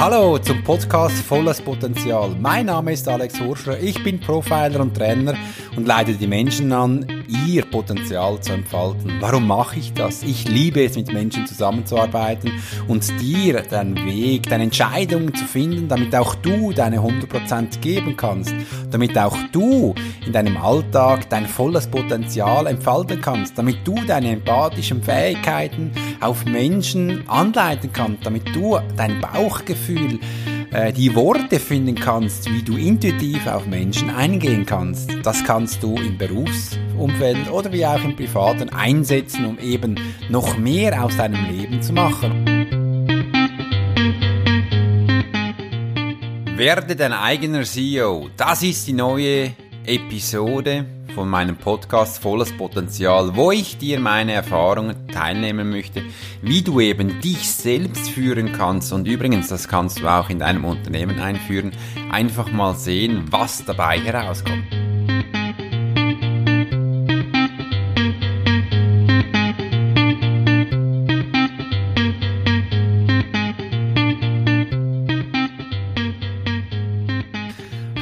Hallo zum Podcast Volles Potenzial. Mein Name ist Alex Horschler, ich bin Profiler und Trainer und leite die Menschen an, ihr Potenzial zu entfalten. Warum mache ich das? Ich liebe es, mit Menschen zusammenzuarbeiten und dir deinen Weg, deine Entscheidungen zu finden, damit auch du deine 100% geben kannst, damit auch du in deinem Alltag dein volles Potenzial entfalten kannst, damit du deine empathischen Fähigkeiten auf Menschen anleiten kannst, damit du dein Bauchgefühl äh, die Worte finden kannst, wie du intuitiv auf Menschen eingehen kannst. Das kannst du im Berufsumfeld oder wie auch im Privaten einsetzen, um eben noch mehr aus deinem Leben zu machen. Werde dein eigener CEO. Das ist die neue Episode von meinem Podcast Volles Potenzial, wo ich dir meine Erfahrungen teilnehmen möchte, wie du eben dich selbst führen kannst. Und übrigens, das kannst du auch in deinem Unternehmen einführen. Einfach mal sehen, was dabei herauskommt.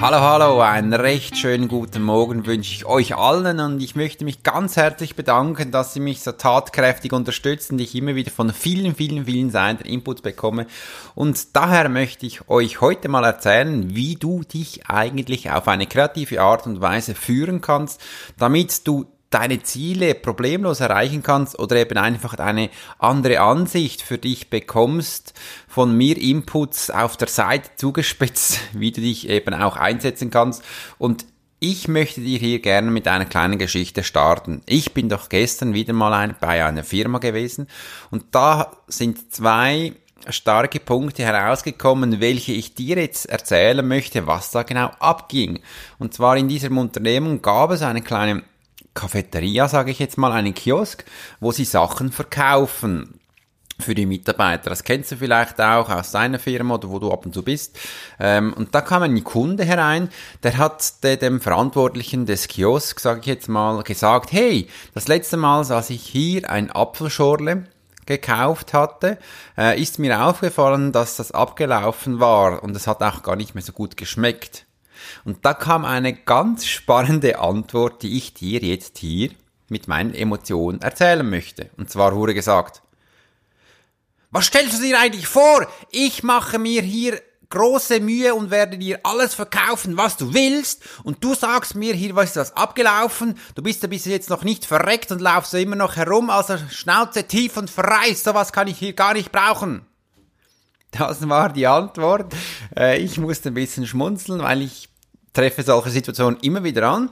Hallo, hallo, einen recht schönen guten Morgen wünsche ich euch allen und ich möchte mich ganz herzlich bedanken, dass Sie mich so tatkräftig unterstützen, und ich immer wieder von vielen, vielen, vielen Seiten Inputs bekomme. Und daher möchte ich euch heute mal erzählen, wie du dich eigentlich auf eine kreative Art und Weise führen kannst, damit du deine Ziele problemlos erreichen kannst oder eben einfach eine andere Ansicht für dich bekommst, von mir Inputs auf der Seite zugespitzt, wie du dich eben auch einsetzen kannst und ich möchte dir hier gerne mit einer kleinen Geschichte starten. Ich bin doch gestern wieder mal ein, bei einer Firma gewesen und da sind zwei starke Punkte herausgekommen, welche ich dir jetzt erzählen möchte, was da genau abging. Und zwar in diesem Unternehmen gab es eine kleine Cafeteria, sage ich jetzt mal, einen Kiosk, wo sie Sachen verkaufen für die Mitarbeiter. Das kennst du vielleicht auch aus deiner Firma oder wo du ab und zu bist. Ähm, und da kam ein Kunde herein, der hat dem Verantwortlichen des Kiosks, sage ich jetzt mal, gesagt, hey, das letzte Mal saß ich hier ein Apfelschorle gekauft hatte, äh, ist mir aufgefallen, dass das abgelaufen war und es hat auch gar nicht mehr so gut geschmeckt. Und da kam eine ganz spannende Antwort, die ich dir jetzt hier mit meinen Emotionen erzählen möchte. Und zwar wurde gesagt, was stellst du dir eigentlich vor? Ich mache mir hier große Mühe und werde dir alles verkaufen, was du willst. Und du sagst mir, hier was ist das abgelaufen. Du bist ja bis jetzt noch nicht verreckt und laufst immer noch herum, also Schnauze tief und verreist. Sowas kann ich hier gar nicht brauchen. Das war die Antwort. Äh, ich musste ein bisschen schmunzeln, weil ich treffe solche Situationen immer wieder an.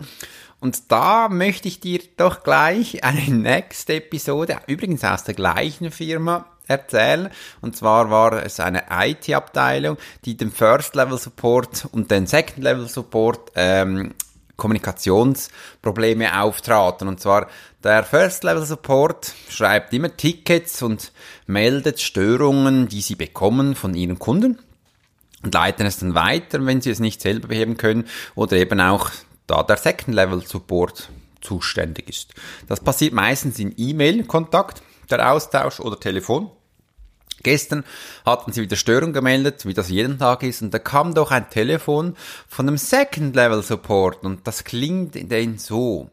Und da möchte ich dir doch gleich eine nächste Episode, übrigens aus der gleichen Firma, erzählen. Und zwar war es eine IT-Abteilung, die den First Level Support und den Second Level Support ähm, Kommunikationsprobleme auftraten. Und zwar der First Level Support schreibt immer Tickets und meldet Störungen, die sie bekommen von ihren Kunden und leiten es dann weiter, wenn sie es nicht selber beheben können oder eben auch da der Second Level Support zuständig ist. Das passiert meistens in E-Mail-Kontakt, der Austausch oder Telefon. Gestern hatten sie wieder Störung gemeldet, wie das jeden Tag ist, und da kam doch ein Telefon von einem Second Level Support und das klingt denn so.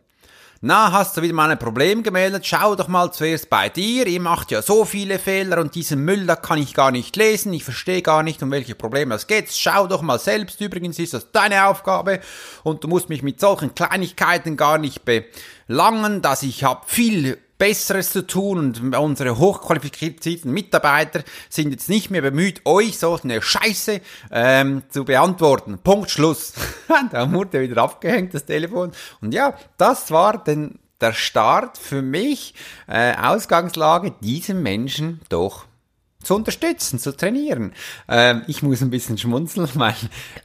Na, hast du wieder mal ein Problem gemeldet? Schau doch mal zuerst bei dir. Ihr macht ja so viele Fehler und diesen Müll, da kann ich gar nicht lesen. Ich verstehe gar nicht, um welche Probleme es geht. Schau doch mal selbst. Übrigens ist das deine Aufgabe und du musst mich mit solchen Kleinigkeiten gar nicht belangen, dass ich habe viel Besseres zu tun und unsere hochqualifizierten Mitarbeiter sind jetzt nicht mehr bemüht, euch so eine Scheiße ähm, zu beantworten. Punkt, Schluss. da wurde wieder abgehängt, das Telefon. Und ja, das war denn der Start für mich, äh, Ausgangslage, diesen Menschen doch zu unterstützen, zu trainieren. Ähm, ich muss ein bisschen schmunzeln, weil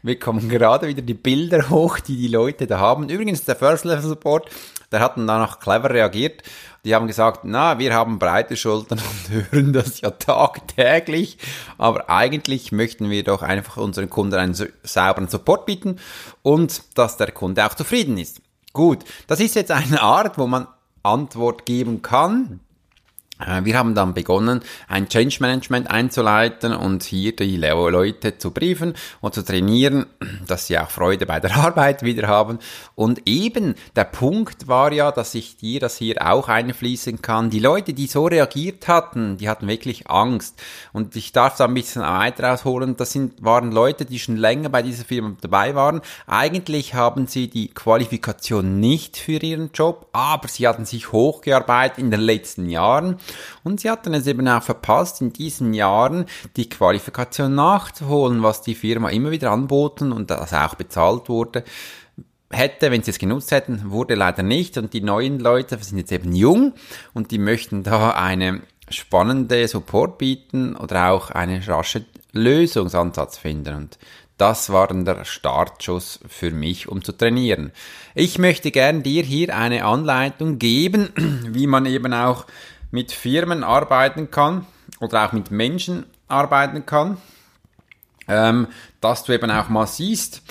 wir kommen gerade wieder die Bilder hoch, die die Leute da haben. Übrigens, der First Level Support, der hat dann danach clever reagiert die haben gesagt, na, wir haben breite Schultern und hören das ja tagtäglich, aber eigentlich möchten wir doch einfach unseren Kunden einen sauberen Support bieten und dass der Kunde auch zufrieden ist. Gut, das ist jetzt eine Art, wo man Antwort geben kann. Äh, wir haben dann begonnen, ein Change Management einzuleiten und hier die Leute zu briefen und zu trainieren, dass sie auch Freude bei der Arbeit wieder haben. Und eben der Punkt war ja, dass ich dir das hier auch einfließen kann. Die Leute, die so reagiert hatten, die hatten wirklich Angst. Und ich darf da ein bisschen weiter ausholen. Das sind, waren Leute, die schon länger bei dieser Firma dabei waren. Eigentlich haben sie die Qualifikation nicht für ihren Job, aber sie hatten sich hochgearbeitet in den letzten Jahren und sie hatten es eben auch verpasst, in diesen Jahren die Qualifikation nachzuholen, was die Firma immer wieder anboten und das auch bezahlt wurde hätte, wenn sie es genutzt hätten, wurde leider nicht. Und die neuen Leute sind jetzt eben jung und die möchten da eine spannende Support bieten oder auch eine rasche Lösungsansatz finden. Und das war dann der Startschuss für mich, um zu trainieren. Ich möchte gern dir hier eine Anleitung geben, wie man eben auch mit Firmen arbeiten kann oder auch mit Menschen arbeiten kann, ähm, dass du eben auch mal siehst,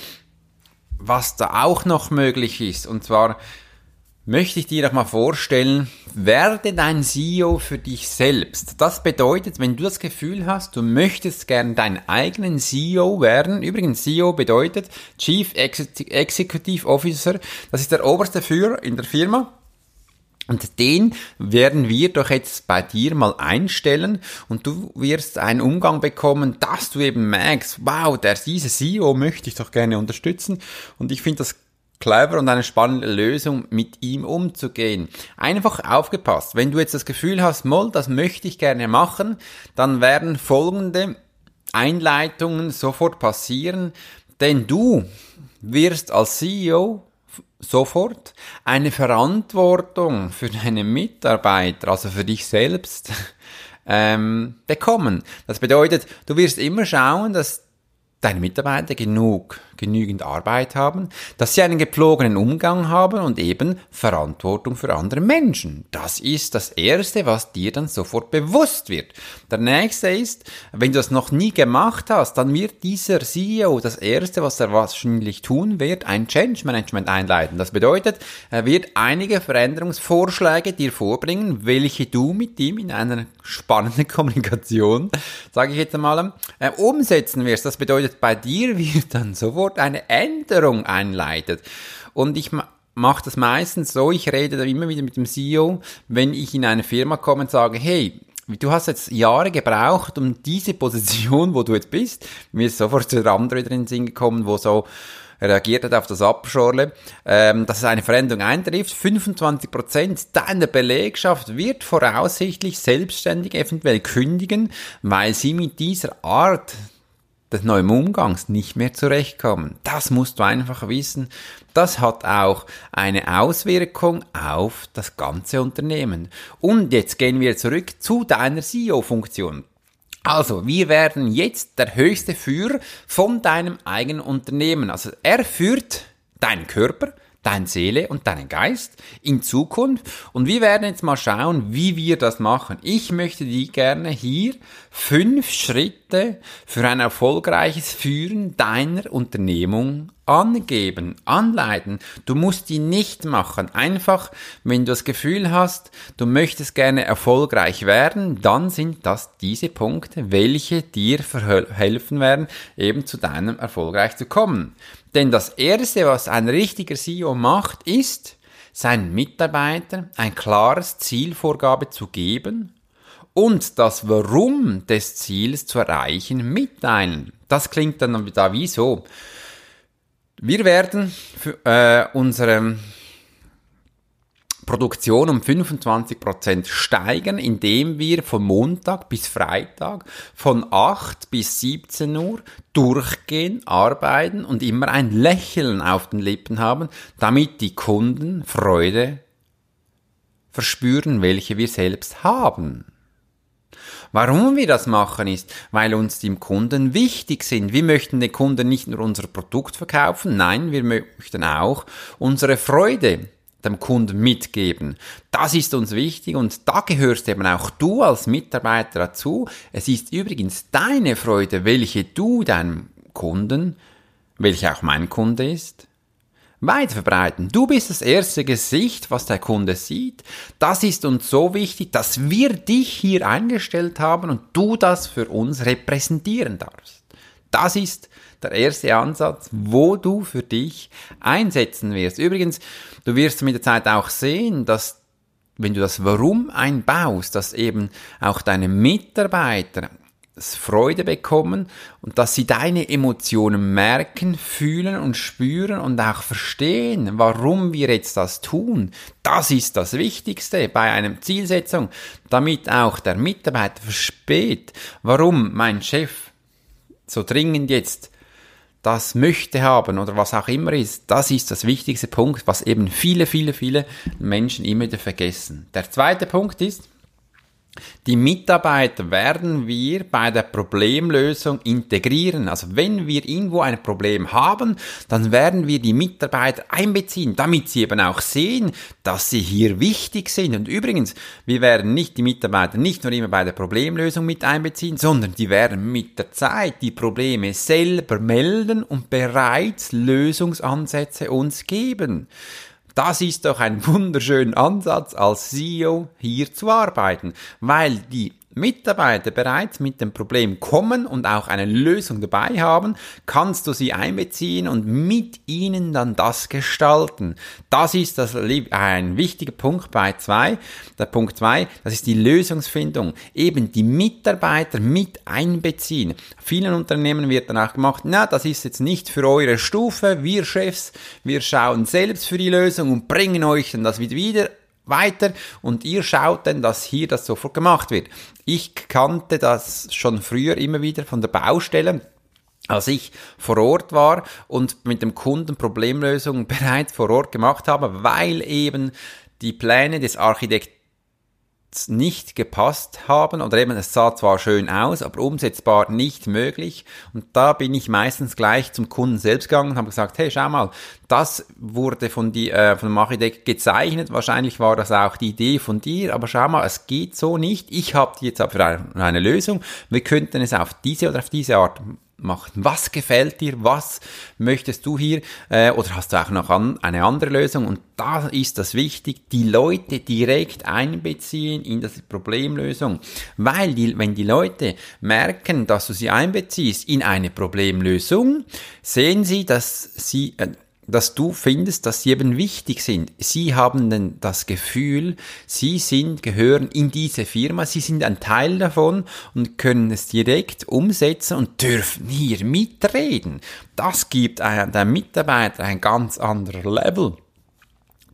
was da auch noch möglich ist. Und zwar möchte ich dir doch mal vorstellen, werde dein CEO für dich selbst. Das bedeutet, wenn du das Gefühl hast, du möchtest gern deinen eigenen CEO werden, übrigens CEO bedeutet Chief Executive Officer, das ist der oberste Führer in der Firma, und den werden wir doch jetzt bei dir mal einstellen und du wirst einen Umgang bekommen, dass du eben merkst, wow, der, diese CEO möchte ich doch gerne unterstützen und ich finde das clever und eine spannende Lösung, mit ihm umzugehen. Einfach aufgepasst. Wenn du jetzt das Gefühl hast, Moll, das möchte ich gerne machen, dann werden folgende Einleitungen sofort passieren, denn du wirst als CEO sofort eine Verantwortung für deine Mitarbeiter, also für dich selbst, ähm, bekommen. Das bedeutet, du wirst immer schauen, dass deine Mitarbeiter genug, genügend Arbeit haben, dass sie einen gepflogenen Umgang haben und eben Verantwortung für andere Menschen. Das ist das Erste, was dir dann sofort bewusst wird. Der nächste ist, wenn du das noch nie gemacht hast, dann wird dieser CEO das Erste, was er wahrscheinlich tun wird, ein Change Management einleiten. Das bedeutet, er wird einige Veränderungsvorschläge dir vorbringen, welche du mit ihm in einer spannenden Kommunikation, sage ich jetzt einmal, äh, umsetzen wirst. Das bedeutet, bedeutet, bei dir wird dann sofort eine Änderung einleitet. Und ich mache das meistens so, ich rede dann immer wieder mit dem CEO, wenn ich in eine Firma komme und sage, hey, du hast jetzt Jahre gebraucht, um diese Position, wo du jetzt bist, mir ist sofort der andere wieder in den Sinn gekommen, wo so reagiert hat auf das Abschorle, ähm, dass eine Veränderung eintrifft. 25% deiner Belegschaft wird voraussichtlich selbstständig eventuell kündigen, weil sie mit dieser Art des neuen Umgangs nicht mehr zurechtkommen. Das musst du einfach wissen. Das hat auch eine Auswirkung auf das ganze Unternehmen. Und jetzt gehen wir zurück zu deiner CEO-Funktion. Also, wir werden jetzt der höchste Führer von deinem eigenen Unternehmen. Also, er führt deinen Körper, deine Seele und deinen Geist in Zukunft. Und wir werden jetzt mal schauen, wie wir das machen. Ich möchte dir gerne hier fünf Schritte für ein erfolgreiches Führen deiner Unternehmung angeben, anleiten. Du musst die nicht machen. Einfach, wenn du das Gefühl hast, du möchtest gerne erfolgreich werden, dann sind das diese Punkte, welche dir helfen werden, eben zu deinem erfolgreich zu kommen. Denn das Erste, was ein richtiger CEO macht, ist, seinen Mitarbeitern ein klares Zielvorgabe zu geben und das Warum des Ziels zu erreichen mitteilen. Das klingt dann da wie so. Wir werden für, äh, unsere Produktion um 25% steigern, indem wir von Montag bis Freitag von 8 bis 17 Uhr durchgehen, arbeiten und immer ein Lächeln auf den Lippen haben, damit die Kunden Freude verspüren, welche wir selbst haben. Warum wir das machen ist, weil uns die Kunden wichtig sind. Wir möchten den Kunden nicht nur unser Produkt verkaufen, nein, wir möchten auch unsere Freude dem Kunden mitgeben. Das ist uns wichtig und da gehörst eben auch du als Mitarbeiter dazu. Es ist übrigens deine Freude, welche du deinem Kunden, welche auch mein Kunde ist, weiter verbreiten. Du bist das erste Gesicht, was der Kunde sieht. Das ist uns so wichtig, dass wir dich hier eingestellt haben und du das für uns repräsentieren darfst. Das ist der erste Ansatz, wo du für dich einsetzen wirst. Übrigens, du wirst mit der Zeit auch sehen, dass wenn du das Warum einbaust, dass eben auch deine Mitarbeiter Freude bekommen und dass sie deine Emotionen merken, fühlen und spüren und auch verstehen, warum wir jetzt das tun. Das ist das Wichtigste bei einer Zielsetzung, damit auch der Mitarbeiter versteht, warum mein Chef so dringend jetzt das möchte haben oder was auch immer ist, das ist das wichtigste Punkt, was eben viele, viele, viele Menschen immer wieder vergessen. Der zweite Punkt ist, die Mitarbeiter werden wir bei der Problemlösung integrieren. Also wenn wir irgendwo ein Problem haben, dann werden wir die Mitarbeiter einbeziehen, damit sie eben auch sehen, dass sie hier wichtig sind. Und übrigens, wir werden nicht die Mitarbeiter nicht nur immer bei der Problemlösung mit einbeziehen, sondern die werden mit der Zeit die Probleme selber melden und bereits Lösungsansätze uns geben. Das ist doch ein wunderschöner Ansatz, als CEO hier zu arbeiten, weil die Mitarbeiter bereits mit dem Problem kommen und auch eine Lösung dabei haben, kannst du sie einbeziehen und mit ihnen dann das gestalten. Das ist das ein wichtiger Punkt bei zwei. Der Punkt zwei, das ist die Lösungsfindung. Eben die Mitarbeiter mit einbeziehen. Vielen Unternehmen wird danach gemacht, na, das ist jetzt nicht für eure Stufe. Wir Chefs, wir schauen selbst für die Lösung und bringen euch dann das wieder weiter und ihr schaut dann, dass hier das sofort gemacht wird. Ich kannte das schon früher immer wieder von der Baustelle als ich vor Ort war und mit dem Kunden Problemlösungen bereits vor Ort gemacht habe, weil eben die Pläne des Architekten nicht gepasst haben oder eben es sah zwar schön aus, aber umsetzbar nicht möglich. Und da bin ich meistens gleich zum Kunden selbst gegangen und habe gesagt, hey, schau mal, das wurde von, die, äh, von dem Architekt gezeichnet, wahrscheinlich war das auch die Idee von dir, aber schau mal, es geht so nicht. Ich habe jetzt aber eine Lösung. Wir könnten es auf diese oder auf diese Art macht. Was gefällt dir? Was möchtest du hier? Äh, oder hast du auch noch an, eine andere Lösung? Und da ist das wichtig, die Leute direkt einbeziehen in das Problemlösung. Weil die, wenn die Leute merken, dass du sie einbeziehst in eine Problemlösung, sehen sie, dass sie, äh, dass du findest, dass sie eben wichtig sind. Sie haben denn das Gefühl, sie sind, gehören in diese Firma, sie sind ein Teil davon und können es direkt umsetzen und dürfen hier mitreden. Das gibt einem Mitarbeiter ein ganz anderes Level.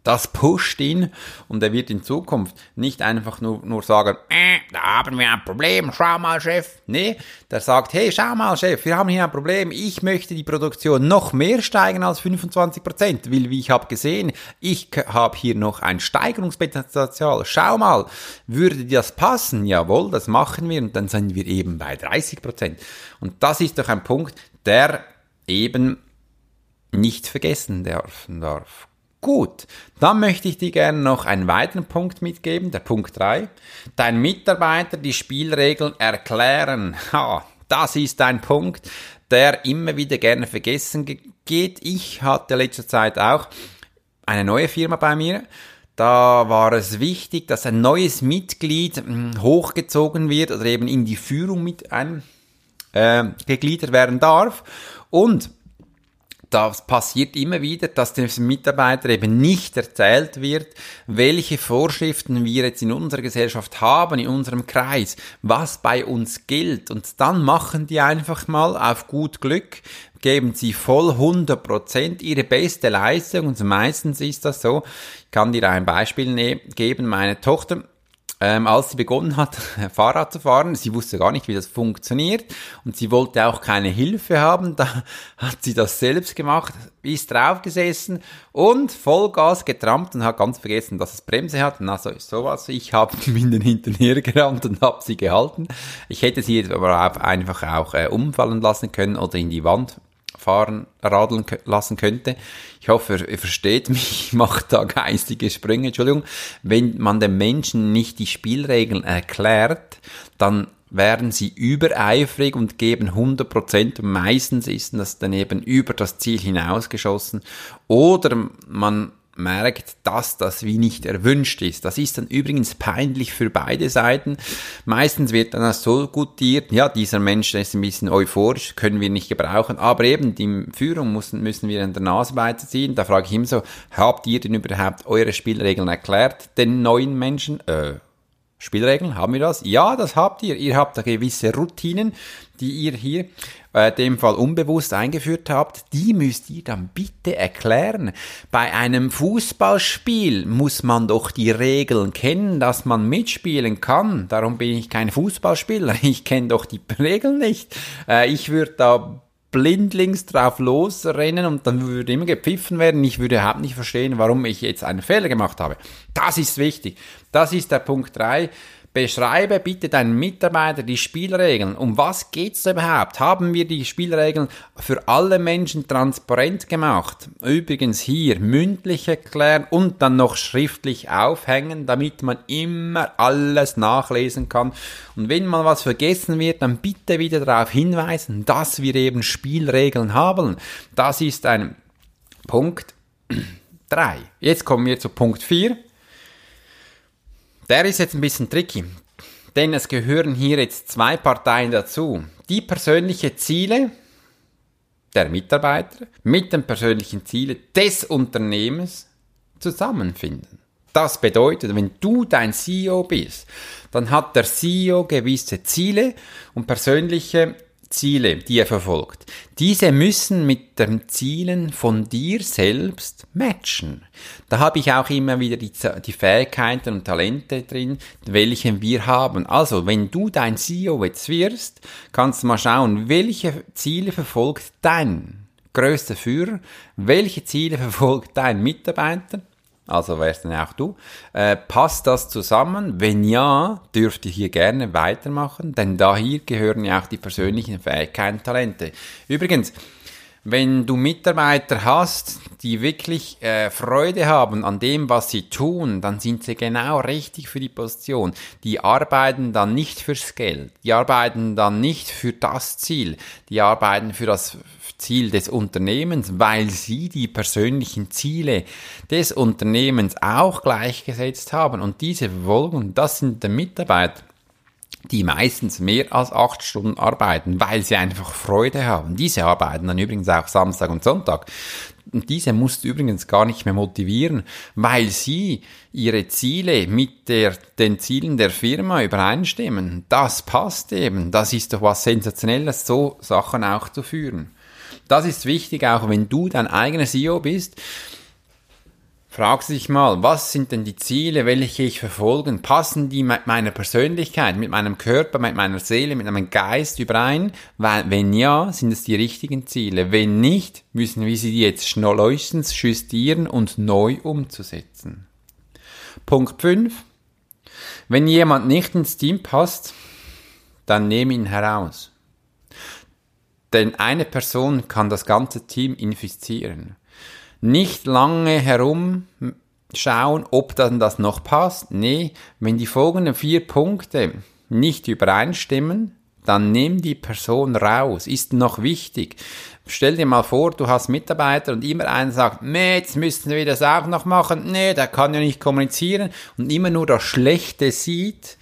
Das pusht ihn und er wird in Zukunft nicht einfach nur, nur sagen, äh, da haben wir ein Problem, schau mal, Chef. Nee, der sagt, hey, schau mal, Chef, wir haben hier ein Problem, ich möchte die Produktion noch mehr steigen als 25 Prozent, weil, wie ich habe gesehen, ich habe hier noch ein Steigerungspotenzial. Schau mal, würde das passen? Jawohl, das machen wir und dann sind wir eben bei 30 Prozent. Und das ist doch ein Punkt, der eben nicht vergessen darf. Gut, dann möchte ich dir gerne noch einen weiteren Punkt mitgeben, der Punkt 3. Dein Mitarbeiter die Spielregeln erklären. Ha, das ist ein Punkt, der immer wieder gerne vergessen geht. Ich hatte letzter Zeit auch eine neue Firma bei mir. Da war es wichtig, dass ein neues Mitglied hm, hochgezogen wird oder eben in die Führung mit eingegliedert äh, werden darf. Und das passiert immer wieder, dass dem Mitarbeiter eben nicht erzählt wird, welche Vorschriften wir jetzt in unserer Gesellschaft haben, in unserem Kreis, was bei uns gilt. Und dann machen die einfach mal auf gut Glück, geben sie voll 100% ihre beste Leistung und meistens ist das so. Ich kann dir ein Beispiel ne-, geben. Meine Tochter ähm, als sie begonnen hat, Fahrrad zu fahren. Sie wusste gar nicht, wie das funktioniert und sie wollte auch keine Hilfe haben. Da hat sie das selbst gemacht, ist draufgesessen und Vollgas getrampt und hat ganz vergessen, dass es Bremse hat. Na, so sowas. Ich habe in den Hintern hergerannt und habe sie gehalten. Ich hätte sie aber einfach auch äh, umfallen lassen können oder in die Wand fahren, radeln lassen könnte. Ich hoffe, ihr versteht mich, ich mache da geistige Sprünge, Entschuldigung. Wenn man den Menschen nicht die Spielregeln erklärt, dann werden sie übereifrig und geben 100 Prozent. Meistens ist das dann eben über das Ziel hinausgeschossen. Oder man merkt, dass das wie nicht erwünscht ist. Das ist dann übrigens peinlich für beide Seiten. Meistens wird dann so gutiert, ja, dieser Mensch ist ein bisschen euphorisch, können wir nicht gebrauchen, aber eben die Führung müssen, müssen wir in der Nase weiterziehen. Da frage ich immer so, habt ihr denn überhaupt eure Spielregeln erklärt, den neuen Menschen? Äh, Spielregeln, haben wir das? Ja, das habt ihr. Ihr habt da gewisse Routinen, die ihr hier äh, dem Fall unbewusst eingeführt habt, die müsst ihr dann bitte erklären. Bei einem Fußballspiel muss man doch die Regeln kennen, dass man mitspielen kann. Darum bin ich kein Fußballspieler. Ich kenne doch die Regeln nicht. Äh, ich würde da blindlings drauf losrennen und dann würde immer gepfiffen werden. Ich würde überhaupt nicht verstehen, warum ich jetzt einen Fehler gemacht habe. Das ist wichtig. Das ist der Punkt drei. Beschreibe bitte deinen Mitarbeiter die Spielregeln. Um was geht's überhaupt? Haben wir die Spielregeln für alle Menschen transparent gemacht? Übrigens hier mündlich erklären und dann noch schriftlich aufhängen, damit man immer alles nachlesen kann. Und wenn mal was vergessen wird, dann bitte wieder darauf hinweisen, dass wir eben Spielregeln haben. Das ist ein Punkt 3. Jetzt kommen wir zu Punkt 4. Der ist jetzt ein bisschen tricky, denn es gehören hier jetzt zwei Parteien dazu. Die persönlichen Ziele der Mitarbeiter mit den persönlichen Zielen des Unternehmens zusammenfinden. Das bedeutet, wenn du dein CEO bist, dann hat der CEO gewisse Ziele und persönliche Ziele, die er verfolgt. Diese müssen mit den Zielen von dir selbst matchen. Da habe ich auch immer wieder die, die Fähigkeiten und Talente drin, welche wir haben. Also, wenn du dein CEO jetzt wirst, kannst du mal schauen, welche Ziele verfolgt dein größter Führer, welche Ziele verfolgt dein Mitarbeiter, also wärst dann auch du. Äh, passt das zusammen? Wenn ja, dürft ihr hier gerne weitermachen, denn da hier gehören ja auch die persönlichen Fähigkeiten, Talente. Übrigens, wenn du Mitarbeiter hast, die wirklich äh, Freude haben an dem, was sie tun, dann sind sie genau richtig für die Position. Die arbeiten dann nicht fürs Geld, die arbeiten dann nicht für das Ziel, die arbeiten für das Ziel des Unternehmens, weil sie die persönlichen Ziele des Unternehmens auch gleichgesetzt haben und diese verfolgen. Das sind die Mitarbeiter die meistens mehr als acht Stunden arbeiten, weil sie einfach Freude haben. Diese arbeiten dann übrigens auch Samstag und Sonntag. Und diese musst du übrigens gar nicht mehr motivieren, weil sie ihre Ziele mit der, den Zielen der Firma übereinstimmen. Das passt eben. Das ist doch was Sensationelles, so Sachen auch zu führen. Das ist wichtig, auch wenn du dein eigener CEO bist Fragst dich mal, was sind denn die Ziele, welche ich verfolgen? Passen die mit meiner Persönlichkeit, mit meinem Körper, mit meiner Seele, mit meinem Geist überein? Weil, wenn ja, sind es die richtigen Ziele. Wenn nicht, müssen wir sie jetzt schnellstens justieren und neu umzusetzen. Punkt 5. Wenn jemand nicht ins Team passt, dann nehme ihn heraus. Denn eine Person kann das ganze Team infizieren nicht lange herumschauen, ob dann das noch passt. Nee, wenn die folgenden vier Punkte nicht übereinstimmen, dann nimm die Person raus. Ist noch wichtig. Stell dir mal vor, du hast Mitarbeiter und immer einer sagt, nee, jetzt müssen wir das auch noch machen. Nee, der kann ja nicht kommunizieren und immer nur das Schlechte sieht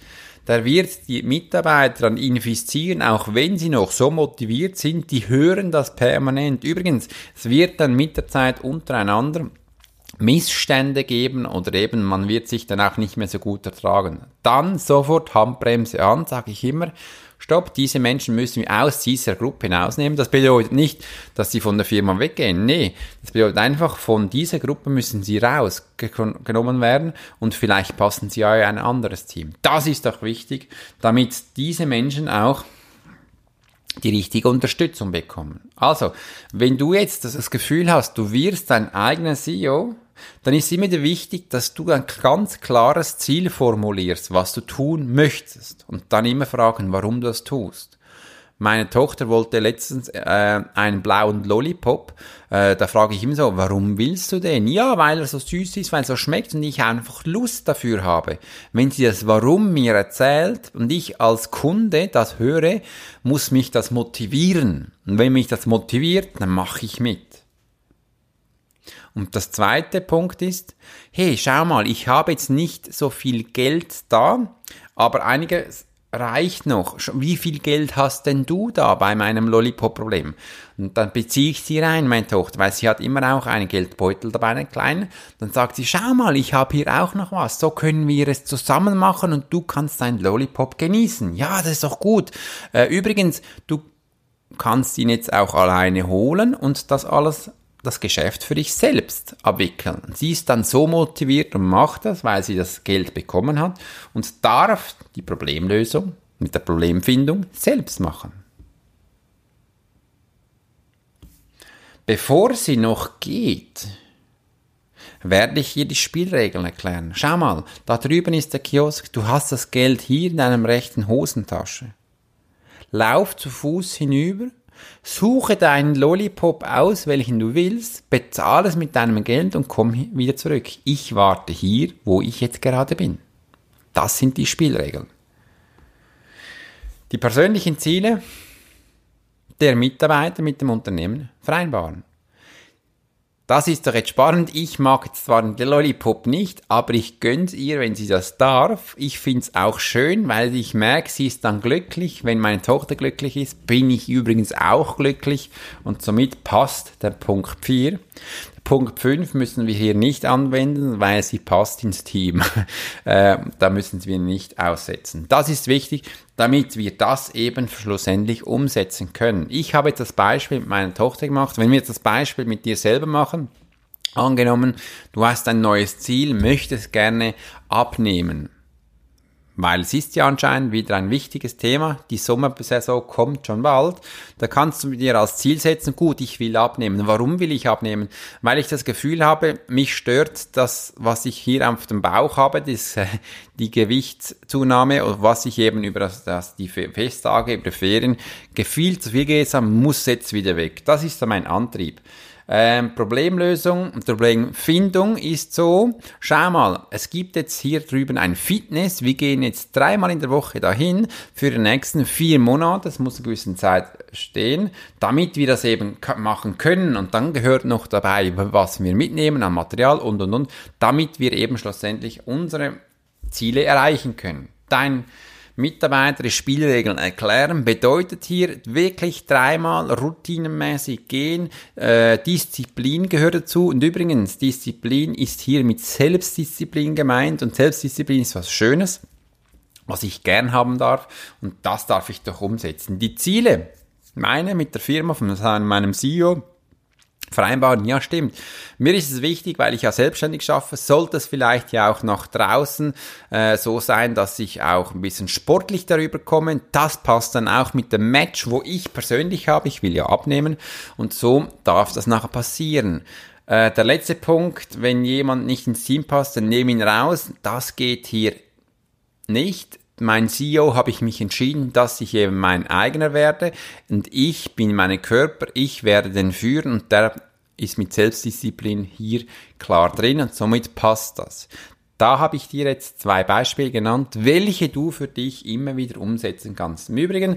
der wird die Mitarbeiter dann infizieren, auch wenn sie noch so motiviert sind, die hören das permanent. Übrigens, es wird dann mit der Zeit untereinander Missstände geben oder eben man wird sich dann auch nicht mehr so gut ertragen. Dann sofort Handbremse an, sage ich immer, stopp, diese Menschen müssen wir aus dieser Gruppe hinausnehmen. Das bedeutet nicht, dass sie von der Firma weggehen. Nee, das bedeutet einfach, von dieser Gruppe müssen sie rausgenommen werden und vielleicht passen sie ja in ein anderes Team. Das ist doch wichtig, damit diese Menschen auch die richtige Unterstützung bekommen. Also, wenn du jetzt das Gefühl hast, du wirst dein eigener CEO, dann ist immer wichtig, dass du ein ganz klares Ziel formulierst, was du tun möchtest. Und dann immer fragen, warum du das tust. Meine Tochter wollte letztens äh, einen blauen Lollipop. Äh, da frage ich immer so, warum willst du den? Ja, weil er so süß ist, weil er so schmeckt und ich einfach Lust dafür habe. Wenn sie das Warum mir erzählt und ich als Kunde das höre, muss mich das motivieren. Und wenn mich das motiviert, dann mache ich mit. Und das zweite Punkt ist, hey, schau mal, ich habe jetzt nicht so viel Geld da, aber einige reicht noch. Wie viel Geld hast denn du da bei meinem Lollipop-Problem? Und dann beziehe ich sie rein, meine Tochter, weil sie hat immer auch einen Geldbeutel dabei, einen kleinen. Dann sagt sie, schau mal, ich habe hier auch noch was. So können wir es zusammen machen und du kannst dein Lollipop genießen. Ja, das ist doch gut. Äh, übrigens, du kannst ihn jetzt auch alleine holen und das alles das Geschäft für dich selbst abwickeln. Sie ist dann so motiviert und macht das, weil sie das Geld bekommen hat und darf die Problemlösung mit der Problemfindung selbst machen. Bevor sie noch geht, werde ich ihr die Spielregeln erklären. Schau mal, da drüben ist der Kiosk, du hast das Geld hier in deinem rechten Hosentasche. Lauf zu Fuß hinüber Suche deinen Lollipop aus, welchen du willst, bezahle es mit deinem Geld und komm wieder zurück. Ich warte hier, wo ich jetzt gerade bin. Das sind die Spielregeln. Die persönlichen Ziele der Mitarbeiter mit dem Unternehmen vereinbaren. Das ist doch jetzt spannend. Ich mag zwar den Lollipop nicht, aber ich gönn's ihr, wenn sie das darf. Ich find's auch schön, weil ich merke, sie ist dann glücklich. Wenn meine Tochter glücklich ist, bin ich übrigens auch glücklich. Und somit passt der Punkt 4. Punkt 5 müssen wir hier nicht anwenden, weil sie passt ins Team. äh, da müssen wir nicht aussetzen. Das ist wichtig, damit wir das eben schlussendlich umsetzen können. Ich habe jetzt das Beispiel mit meiner Tochter gemacht. Wenn wir jetzt das Beispiel mit dir selber machen, angenommen, du hast ein neues Ziel, möchtest gerne abnehmen weil es ist ja anscheinend wieder ein wichtiges Thema. Die Sommersaison kommt schon bald. Da kannst du dir als Ziel setzen, gut, ich will abnehmen. Warum will ich abnehmen? Weil ich das Gefühl habe, mich stört das, was ich hier auf dem Bauch habe, das, die Gewichtszunahme, was ich eben über das, das, die Festtage, über die Ferien gefühlt zu viel gegessen muss jetzt wieder weg. Das ist mein Antrieb. Ähm, Problemlösung, Problemfindung ist so, schau mal, es gibt jetzt hier drüben ein Fitness, wir gehen jetzt dreimal in der Woche dahin für die nächsten vier Monate, das muss eine gewisse Zeit stehen, damit wir das eben machen können. Und dann gehört noch dabei, was wir mitnehmen an Material und und und, damit wir eben schlussendlich unsere Ziele erreichen können. Dein Mitarbeiter die Spielregeln erklären, bedeutet hier wirklich dreimal routinenmäßig gehen. Äh, Disziplin gehört dazu. Und übrigens, Disziplin ist hier mit Selbstdisziplin gemeint und Selbstdisziplin ist was Schönes, was ich gern haben darf und das darf ich doch umsetzen. Die Ziele, meine mit der Firma von meinem CEO, vereinbaren. Ja, stimmt. Mir ist es wichtig, weil ich ja selbstständig schaffe, sollte es vielleicht ja auch nach draußen äh, so sein, dass ich auch ein bisschen sportlich darüber komme. Das passt dann auch mit dem Match, wo ich persönlich habe. Ich will ja abnehmen und so darf das nachher passieren. Äh, der letzte Punkt, wenn jemand nicht ins Team passt, dann nehme ihn raus. Das geht hier nicht mein CEO habe ich mich entschieden, dass ich eben mein eigener werde und ich bin mein Körper, ich werde den führen und der ist mit Selbstdisziplin hier klar drin und somit passt das. Da habe ich dir jetzt zwei Beispiele genannt, welche du für dich immer wieder umsetzen kannst. Im Übrigen,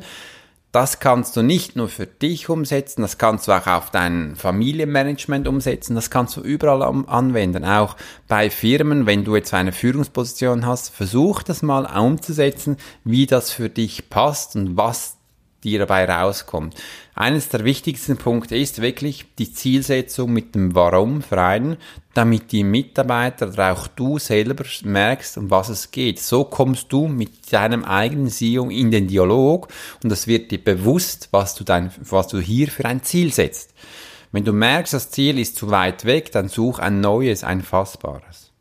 das kannst du nicht nur für dich umsetzen, das kannst du auch auf dein Familienmanagement umsetzen, das kannst du überall anwenden, auch bei Firmen, wenn du jetzt eine Führungsposition hast, versuch das mal umzusetzen, wie das für dich passt und was dir dabei rauskommt. Eines der wichtigsten Punkte ist wirklich die Zielsetzung mit dem Warum vereinen, damit die Mitarbeiter oder auch du selber merkst, um was es geht. So kommst du mit deinem eigenen CEO in den Dialog und es wird dir bewusst, was du, dein, was du hier für ein Ziel setzt. Wenn du merkst, das Ziel ist zu weit weg, dann such ein neues, ein fassbares.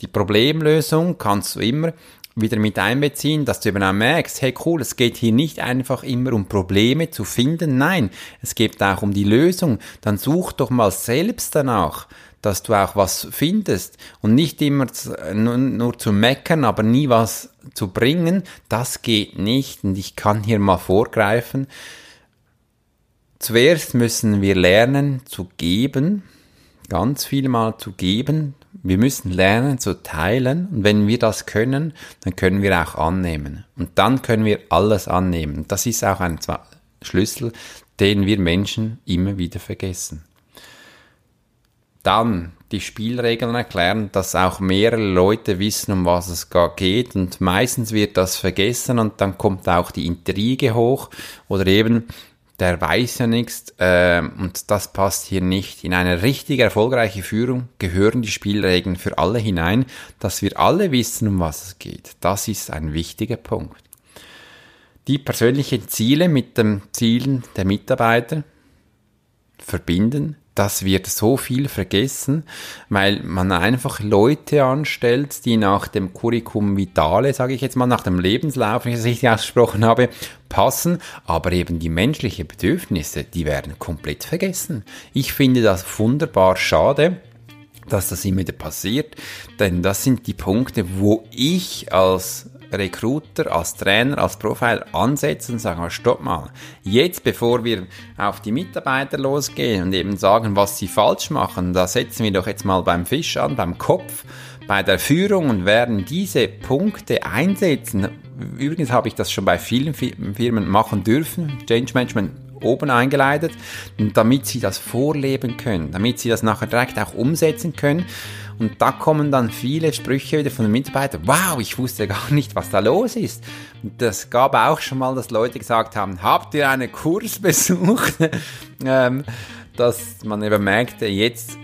Die Problemlösung kannst du immer wieder mit einbeziehen, dass du eben auch merkst, hey cool, es geht hier nicht einfach immer um Probleme zu finden, nein, es geht auch um die Lösung. Dann such doch mal selbst danach, dass du auch was findest. Und nicht immer nur, zu meckern, aber nie was zu bringen, das geht nicht. Und ich kann hier mal vorgreifen. Zuerst müssen wir lernen zu geben, ganz viel mal zu geben, wir müssen lernen zu teilen und wenn wir das können, dann können wir auch annehmen. Und dann können wir alles annehmen. Das ist auch ein Schlüssel, den wir Menschen immer wieder vergessen. Dann die Spielregeln erklären, dass auch mehrere Leute wissen, um was es geht und meistens wird das vergessen und dann kommt auch die Intrige hoch oder eben der weiß ja nichts äh, und das passt hier nicht. In eine richtig erfolgreiche Führung gehören die Spielregeln für alle hinein, dass wir alle wissen, um was es geht. Das ist ein wichtiger Punkt. Die persönlichen Ziele mit den Zielen der Mitarbeiter verbinden, das wird so viel vergessen, weil man einfach Leute anstellt, die nach dem Curriculum Vitale, sage ich jetzt mal, nach dem Lebenslauf, wenn ich es richtig ausgesprochen habe, passen, aber eben die menschlichen Bedürfnisse, die werden komplett vergessen. Ich finde das wunderbar schade dass das immer wieder passiert, denn das sind die Punkte, wo ich als Recruiter, als Trainer, als Profiler ansetzen und sagen, stopp mal, jetzt bevor wir auf die Mitarbeiter losgehen und eben sagen, was sie falsch machen, da setzen wir doch jetzt mal beim Fisch an, beim Kopf, bei der Führung und werden diese Punkte einsetzen. Übrigens habe ich das schon bei vielen Firmen machen dürfen, Change Management oben eingeleitet, damit sie das vorleben können, damit sie das nachher direkt auch umsetzen können. Und da kommen dann viele Sprüche wieder von den Mitarbeitern. Wow, ich wusste gar nicht, was da los ist. Und das gab auch schon mal, dass Leute gesagt haben, habt ihr einen Kurs besucht? ähm, dass man eben merkte, jetzt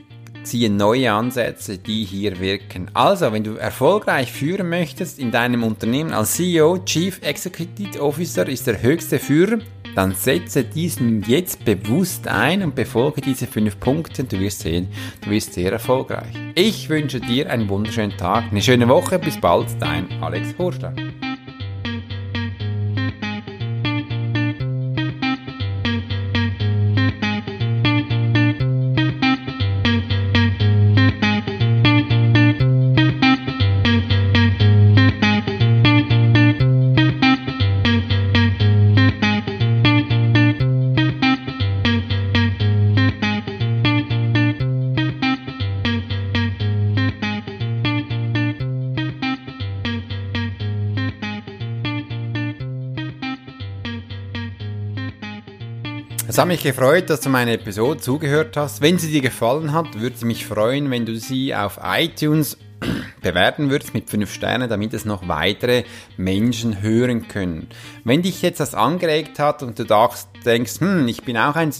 ziehen neue Ansätze, die hier wirken. Also, wenn du erfolgreich führen möchtest in deinem Unternehmen als CEO, Chief Executive Officer ist der höchste Führer, dann setze diesen jetzt bewusst ein und befolge diese fünf Punkte und du wirst sehen, du wirst sehr erfolgreich. Ich wünsche dir einen wunderschönen Tag, eine schöne Woche, bis bald, dein Alex Horster. Es hat mich gefreut, dass du meine Episode zugehört hast. Wenn sie dir gefallen hat, würde es mich freuen, wenn du sie auf iTunes bewerten würdest mit 5 Sternen, damit es noch weitere Menschen hören können. Wenn dich jetzt das angeregt hat und du denkst, hm, ich bin auch ein